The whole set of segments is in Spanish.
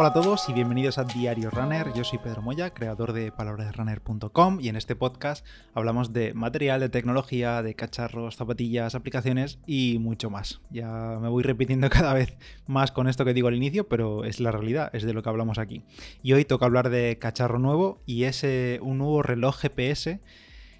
Hola a todos y bienvenidos a Diario Runner. Yo soy Pedro Moya, creador de palabrasrunner.com y en este podcast hablamos de material, de tecnología, de cacharros, zapatillas, aplicaciones y mucho más. Ya me voy repitiendo cada vez más con esto que digo al inicio, pero es la realidad, es de lo que hablamos aquí. Y hoy toca hablar de cacharro nuevo y es un nuevo reloj GPS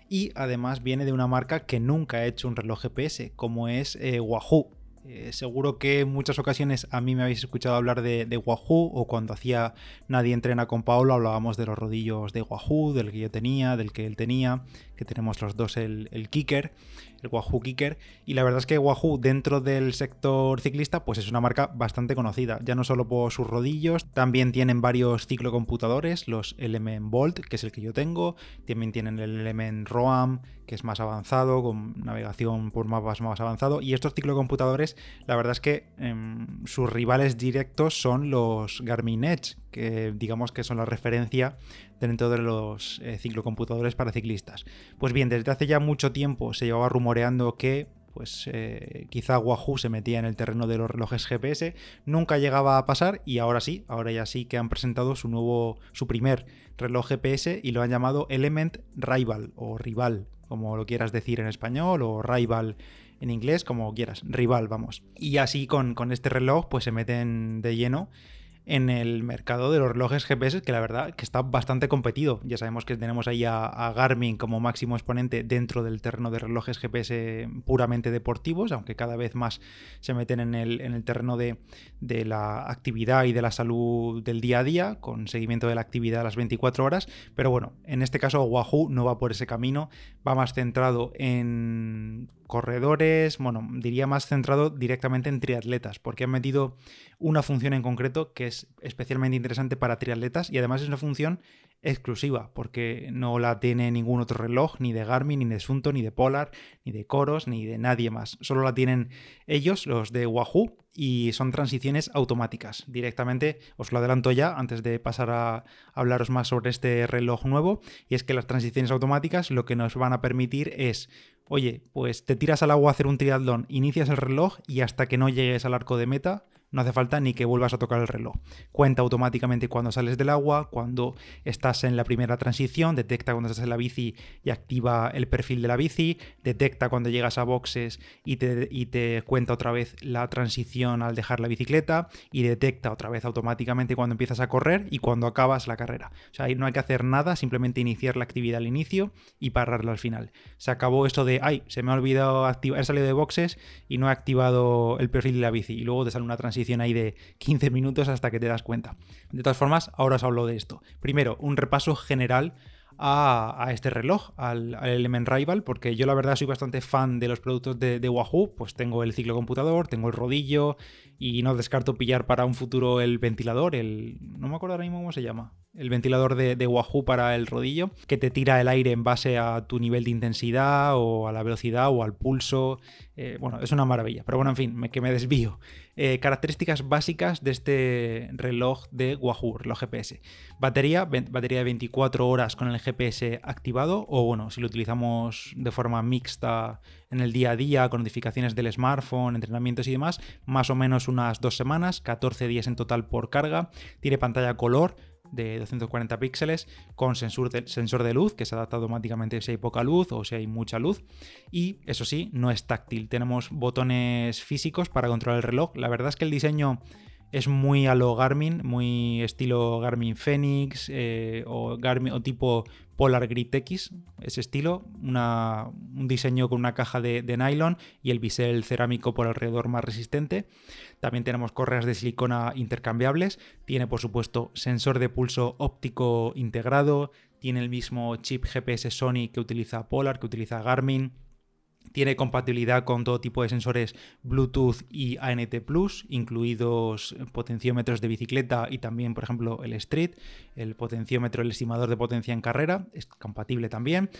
y además viene de una marca que nunca ha hecho un reloj GPS, como es eh, Wahoo. Eh, seguro que en muchas ocasiones a mí me habéis escuchado hablar de, Wahoo o cuando hacía Nadie entrena con Paolo hablábamos de los rodillos de Wahoo, del que yo tenía, del que él tenía, que tenemos los dos el, el Kicker el Wahoo Kicker. Y la verdad es que Wahoo dentro del sector ciclista pues es una marca bastante conocida, ya no solo por sus rodillos, también tienen varios ciclocomputadores, los Element Bolt, que es el que yo tengo, también tienen el Element Roam, que es más avanzado, con navegación por mapas más avanzado. Y estos ciclocomputadores, la verdad es que em, sus rivales directos son los Garmin Edge, que digamos que son la referencia dentro de los eh, ciclocomputadores para ciclistas. Pues bien, desde hace ya mucho tiempo se llevaba rumoreando que pues eh, quizá Wahoo se metía en el terreno de los relojes GPS, nunca llegaba a pasar y ahora sí, ahora ya sí que han presentado su nuevo, su primer reloj GPS y lo han llamado Element Rival o Rival, como lo quieras decir en español o Rival en inglés, como quieras, Rival, vamos. Y así con, con este reloj pues se meten de lleno en el mercado de los relojes GPS, que la verdad que está bastante competido. Ya sabemos que tenemos ahí a, Garmin como máximo exponente dentro del terreno de relojes GPS puramente deportivos, aunque cada vez más se meten en el, en el terreno de, de, la actividad y de la salud del día a día, con seguimiento de la actividad a las 24 horas. Pero bueno, en este caso Wahoo no va por ese camino, va más centrado en corredores, bueno, diría más centrado directamente en triatletas, porque han metido una función en concreto que es especialmente interesante para triatletas y además es una función exclusiva, porque no la tiene ningún otro reloj, ni de Garmin, ni de Sunto, ni de Polar, ni de Coros, ni de nadie más. Solo la tienen ellos, los de Wahoo, y son transiciones automáticas. Directamente os lo adelanto ya antes de pasar a hablaros más sobre este reloj nuevo, y es que las transiciones automáticas lo que nos van a permitir es Oye, pues te tiras al agua a hacer un triatlón, inicias el reloj y hasta que no llegues al arco de meta, no hace falta ni que vuelvas a tocar el reloj. Cuenta automáticamente cuando sales del agua, cuando estás en la primera transición, detecta cuando estás en la bici y activa el perfil de la bici, detecta cuando llegas a boxes y te, y te cuenta otra vez la transición al dejar la bicicleta y detecta otra vez automáticamente cuando empiezas a correr y cuando acabas la carrera. O sea, ahí no hay que hacer nada, simplemente iniciar la actividad al inicio y pararla al final. Se acabó esto de, ay, se me ha olvidado activar, he salido de boxes y no he activado el perfil de la bici y luego te sale una transición ahí de 15 minutos hasta que te das cuenta. De todas formas, ahora os hablo de esto. Primero, un repaso general a, este reloj, al, Element Rival, porque yo la verdad soy bastante fan de los productos de, de, Wahoo, pues tengo el ciclo computador, tengo el rodillo y no descarto pillar para un futuro el ventilador, el... no me acuerdo ahora mismo cómo se llama, el ventilador de, Wahoo para el rodillo, que te tira el aire en base a tu nivel de intensidad o a la velocidad o al pulso. Eh, bueno, es una maravilla. Pero bueno, en fin, que me desvío. Eh, características básicas de este reloj de Wahoo, reloj GPS. Batería, batería de 24 horas con el GPS activado o bueno, si lo utilizamos de forma mixta en el día a día, con notificaciones del smartphone, entrenamientos y demás, más o menos unas dos semanas, 14 días en total por carga. Tiene pantalla color de 240 píxeles con sensor de, sensor de luz que se adapta automáticamente si hay poca luz o si hay mucha luz y eso sí, no es táctil. Tenemos botones físicos para controlar el reloj. La verdad es que el diseño es muy a lo Garmin, muy estilo Garmin Phoenix eh, o, Garmin, o tipo Polar Grip X, ese estilo, un diseño con una caja de, nylon y el bisel cerámico por alrededor más resistente. También tenemos correas de silicona intercambiables, tiene por supuesto sensor de pulso óptico integrado, tiene el mismo chip GPS Sony que utiliza Polar, que utiliza Garmin tiene compatibilidad con todo tipo de sensores Bluetooth y ANT Plus, incluidos potenciómetros de bicicleta y también, por ejemplo, el Street, el potenciómetro, el estimador de potencia en carrera, es compatible también.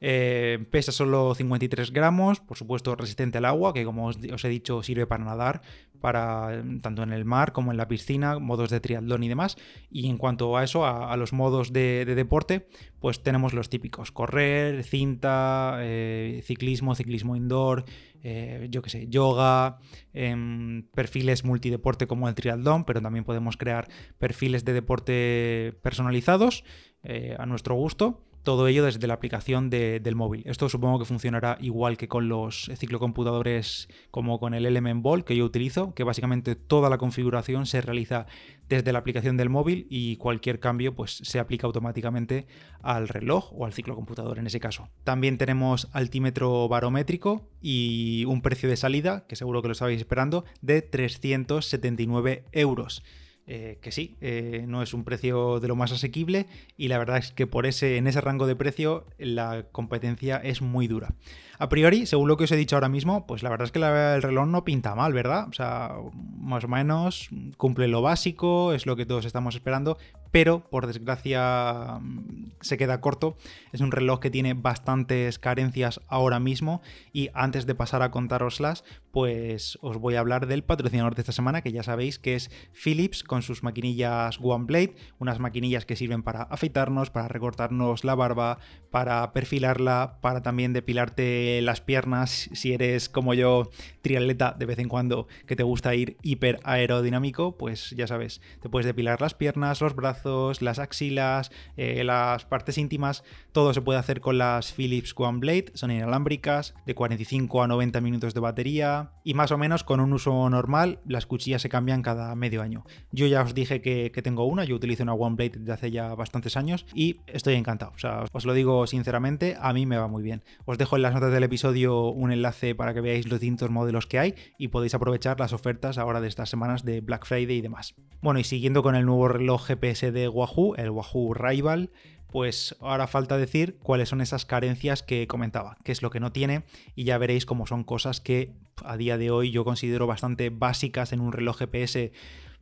Eh, pesa solo 53 gramos, por supuesto resistente al agua, que como os, he dicho sirve para nadar, para tanto en el mar como en la piscina, modos de triatlón y demás. Y en cuanto a eso, a, los modos de, deporte, pues tenemos los típicos: correr, cinta, eh, ciclismo, ciclismo indoor, eh, yo qué sé, yoga, em, perfiles multideporte como el triatlón, pero también podemos crear perfiles de deporte personalizados eh, a nuestro gusto todo ello desde la aplicación del móvil. Esto supongo que funcionará igual que con los ciclocomputadores como con el Element Ball que yo utilizo, que básicamente toda la configuración se realiza desde la aplicación del móvil y cualquier cambio pues se aplica automáticamente al reloj o al ciclocomputador en ese caso. También tenemos altímetro barométrico y un precio de salida, que seguro que lo estabais esperando, de 379 euros. Eh, que sí, eh, no es un precio de lo más asequible y la verdad es que por ese, en ese rango de precio la competencia es muy dura. A priori, según lo que os he dicho ahora mismo, pues la verdad es que el reloj no pinta mal, ¿verdad? O sea, más o menos cumple lo básico, es lo que todos estamos esperando, pero por desgracia se queda corto. Es un reloj que tiene bastantes carencias ahora mismo y antes de pasar a contaroslas, pues os voy a hablar del patrocinador de esta semana, que ya sabéis que es Philips con sus maquinillas One Blade, unas maquinillas que sirven para afeitarnos, para recortarnos la barba, para perfilarla, para también depilarte las piernas si eres como yo triatleta de vez en cuando que te gusta ir hiper aerodinámico, pues ya sabes, te puedes depilar las piernas, los brazos, las axilas, eh, las partes íntimas, todo se puede hacer con las Philips One Blade, son inalámbricas, de 45 a 90 minutos de batería y más o menos con un uso normal las cuchillas se cambian cada medio año. Yo ya os dije que, que tengo una, yo utilizo una One Blade desde hace ya bastantes años y estoy encantado, os lo digo sinceramente, a mí me va muy bien. Os dejo en las notas del episodio un enlace para que veáis los distintos modelos que hay y podéis aprovechar las ofertas ahora de estas semanas de Black Friday y demás. Bueno, y siguiendo con el nuevo reloj GPS de Wahoo, el Wahoo Rival, pues ahora falta decir cuáles son esas carencias que comentaba, qué es lo que no tiene y ya veréis cómo son cosas que a día de hoy yo considero bastante básicas en un reloj GPS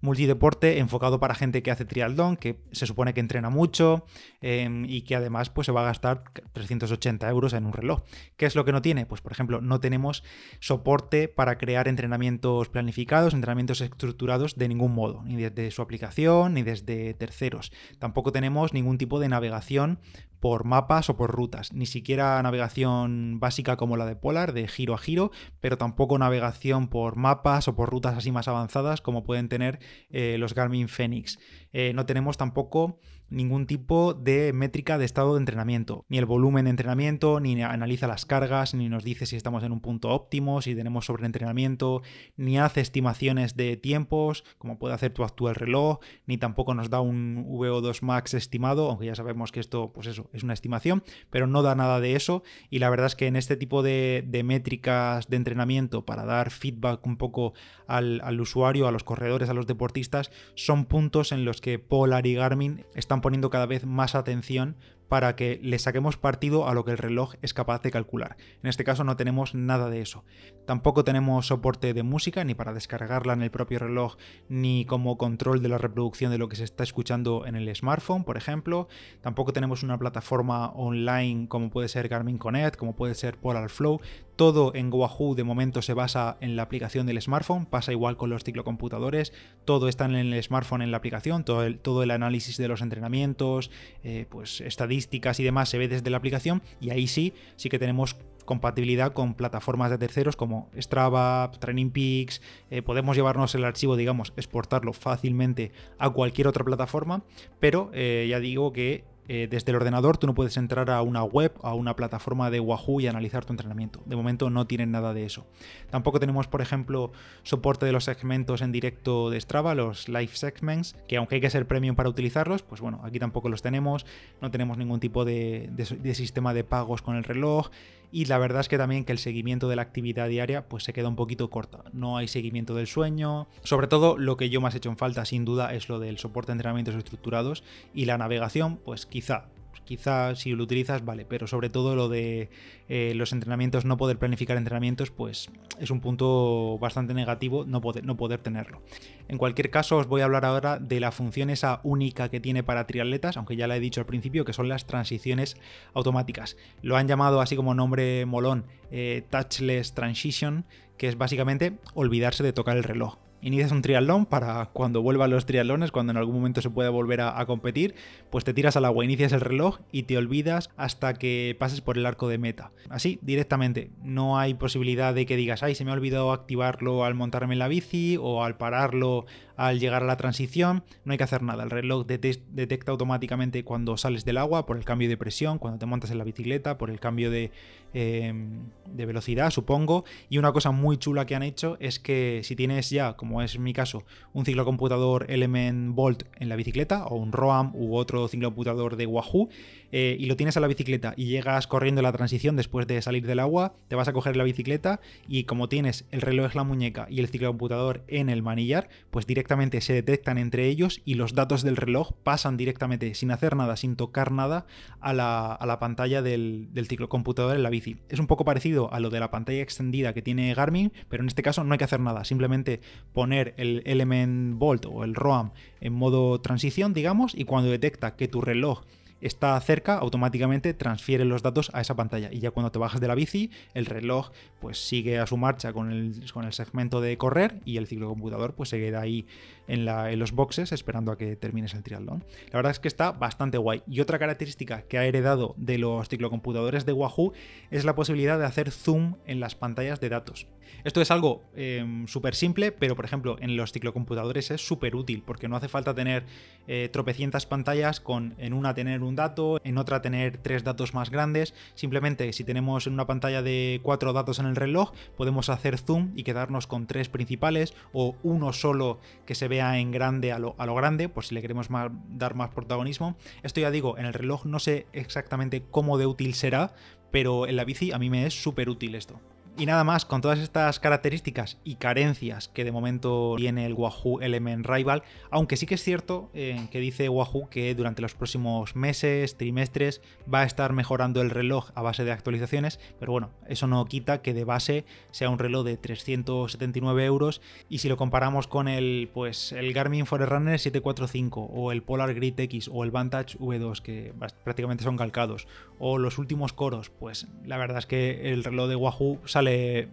multideporte enfocado para gente que hace triatlón, que se supone que entrena mucho em, y que además pues, se va a gastar 380 euros en un reloj. ¿Qué es lo que no tiene? Pues por ejemplo, no tenemos soporte para crear entrenamientos planificados, entrenamientos estructurados de ningún modo, ni desde su aplicación ni desde terceros. Tampoco tenemos ningún tipo de navegación por mapas o por rutas, ni siquiera navegación básica como la de Polar, de giro a giro, pero tampoco navegación por mapas o por rutas así más avanzadas como pueden tener eh, los Garmin Fenix. Eh, no tenemos tampoco ningún tipo de métrica de estado de entrenamiento, ni el volumen de entrenamiento, ni analiza las cargas, ni nos dice si estamos en un punto óptimo, si tenemos sobreentrenamiento, ni hace estimaciones de tiempos, como puede hacer tu actual reloj, ni tampoco nos da un VO2 max estimado, aunque ya sabemos que esto, pues eso, es una estimación, pero no da nada de eso. Y la verdad es que en este tipo de, métricas de entrenamiento para dar feedback un poco al, al usuario, a los corredores, a los deportistas, son puntos en los que Polar y Garmin están poniendo cada vez más atención para que le saquemos partido a lo que el reloj es capaz de calcular. En este caso no tenemos nada de eso. Tampoco tenemos soporte de música, ni para descargarla en el propio reloj, ni como control de la reproducción de lo que se está escuchando en el smartphone, por ejemplo. Tampoco tenemos una plataforma online como puede ser Garmin Connect, como puede ser Polar Flow. Todo en Wahoo de momento se basa en la aplicación del smartphone, pasa igual con los ciclocomputadores, todo está en el smartphone en la aplicación, todo el, todo el análisis de los entrenamientos, eh, pues estadísticas y demás se ve desde la aplicación y ahí sí, sí que tenemos compatibilidad con plataformas de terceros como Strava, Training Peaks, eh, podemos llevarnos el archivo, digamos, exportarlo fácilmente a cualquier otra plataforma, pero eh, ya digo que eh, desde el ordenador tú no puedes entrar a una web, a una plataforma de Wahoo y analizar tu entrenamiento. De momento no tienen nada de eso. Tampoco tenemos, por ejemplo, soporte de los segmentos en directo de Strava, los live segments, que aunque hay que ser premium para utilizarlos, pues bueno, aquí tampoco los tenemos. No tenemos ningún tipo de sistema de pagos con el reloj y la verdad es que también que el seguimiento de la actividad diaria pues se queda un poquito corta. No hay seguimiento del sueño. Sobre todo lo que yo más he hecho en falta sin duda es lo del soporte de entrenamientos estructurados y la navegación pues quizá quizá si lo utilizas, vale, pero sobre todo lo de eh, los entrenamientos, no poder planificar entrenamientos, pues es un punto bastante negativo no poder, no poder tenerlo. En cualquier caso, os voy a hablar ahora de la función esa única que tiene para triatletas, aunque ya la he dicho al principio, que son las transiciones automáticas. Lo han llamado así como nombre molón, eh, Touchless Transition, que es básicamente olvidarse de tocar el reloj. Inicias un triatlón para cuando vuelvan los triatlones, cuando en algún momento se pueda volver a, a, competir, pues te tiras al agua, inicias el reloj y te olvidas hasta que pases por el arco de meta. Así, directamente. No hay posibilidad de que digas, ay, se me ha olvidado activarlo al montarme la bici o al pararlo al llegar a la transición. No hay que hacer nada. El reloj detecta automáticamente cuando sales del agua por el cambio de presión, cuando te montas en la bicicleta, por el cambio de, em, de velocidad, supongo. Y una cosa muy chula que han hecho es que si tienes ya, como es mi caso, un ciclocomputador Element Bolt en la bicicleta o un ROAM u otro ciclocomputador de Wahoo, eh, y lo tienes a la bicicleta y llegas corriendo la transición después de salir del agua, te vas a coger la bicicleta y como tienes el reloj en la muñeca y el ciclocomputador en el manillar, pues directamente se detectan entre ellos y los datos del reloj pasan directamente sin hacer nada, sin tocar nada a la, pantalla del, del ciclocomputador en la bici. Es un poco parecido a lo de la pantalla extendida que tiene Garmin, pero en este caso no hay que hacer nada, simplemente poner el Element Bolt o el ROAM en modo transición, digamos, y cuando detecta que tu reloj está cerca, automáticamente transfiere los datos a esa pantalla. Y ya cuando te bajas de la bici, el reloj pues sigue a su marcha con el, con el segmento de correr y el ciclocomputador pues se queda ahí en, los boxes esperando a que termines el triatlón. La verdad es que está bastante guay. Y otra característica que ha heredado de los ciclocomputadores de Wahoo es la posibilidad de hacer zoom en las pantallas de datos. Esto es algo em, súper simple, pero por ejemplo en los ciclocomputadores es súper útil porque no hace falta tener eh, tropecientas pantallas con en una tener un dato, en otra tener tres datos más grandes. Simplemente si tenemos en una pantalla de cuatro datos en el reloj, podemos hacer zoom y quedarnos con tres principales o uno solo que se vea en grande a lo, a lo grande, por si le queremos dar más protagonismo. Esto ya digo, en el reloj no sé exactamente cómo de útil será, pero en la bici a mí me es súper útil esto. Y nada más, con todas estas características y carencias que de momento tiene el Wahoo Element Rival, aunque sí que es cierto eh, que dice Wahoo que durante los próximos meses, trimestres, va a estar mejorando el reloj a base de actualizaciones, pero bueno, eso no quita que de base sea un reloj de 379 euros y si lo comparamos con el, pues, el Garmin Forerunner 745 o el Polar Grid X o el Vantage V2 que prácticamente son calcados o los últimos coros, pues la verdad es que el reloj de Wahoo sale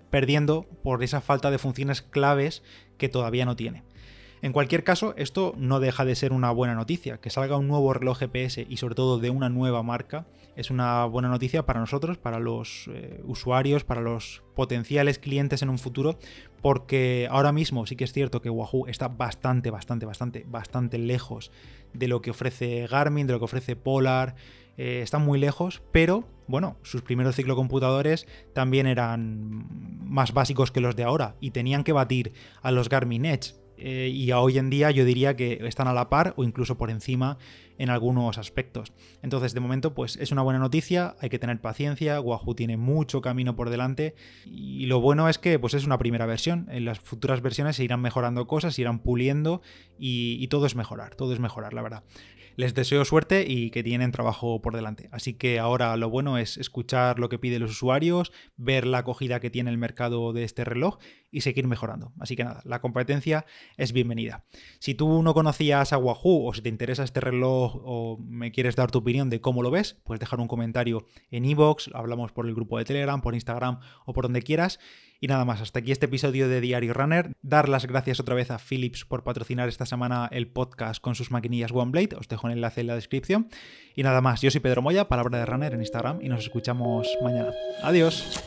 perdiendo por esa falta de funciones claves que todavía no tiene. En cualquier caso, esto no deja de ser una buena noticia. Que salga un nuevo reloj GPS y sobre todo de una nueva marca es una buena noticia para nosotros, para los eh, usuarios, para los potenciales clientes en un futuro, porque ahora mismo sí que es cierto que Wahoo está bastante, bastante, bastante, bastante lejos de lo que ofrece Garmin, de lo que ofrece Polar, eh, están muy lejos, pero bueno, sus primeros ciclocomputadores también eran más básicos que los de ahora y tenían que batir a los Garmin Edge. Eh, y hoy en día yo diría que están a la par o incluso por encima en algunos aspectos. Entonces, de momento, pues es una buena noticia, hay que tener paciencia, Wahoo tiene mucho camino por delante y lo bueno es que pues es una primera versión, en las futuras versiones se irán mejorando cosas, se irán puliendo y, y todo es mejorar, todo es mejorar, la verdad les deseo suerte y que tienen trabajo por delante. Así que ahora lo bueno es escuchar lo que piden los usuarios, ver la acogida que tiene el mercado de este reloj y seguir mejorando. Así que nada, la competencia es bienvenida. Si tú no conocías a Wahoo o si te interesa este reloj o me quieres dar tu opinión de cómo lo ves, puedes dejar un comentario en iVoox, hablamos por el grupo de Telegram, por Instagram o por donde quieras. Y nada más, hasta aquí este episodio de Diario Runner. Dar las gracias otra vez a Philips por patrocinar esta semana el podcast con sus maquinillas OneBlade. Os dejo el enlace en la descripción. Y nada más, yo soy Pedro Moya, palabra de Runner en Instagram y nos escuchamos mañana. Adiós.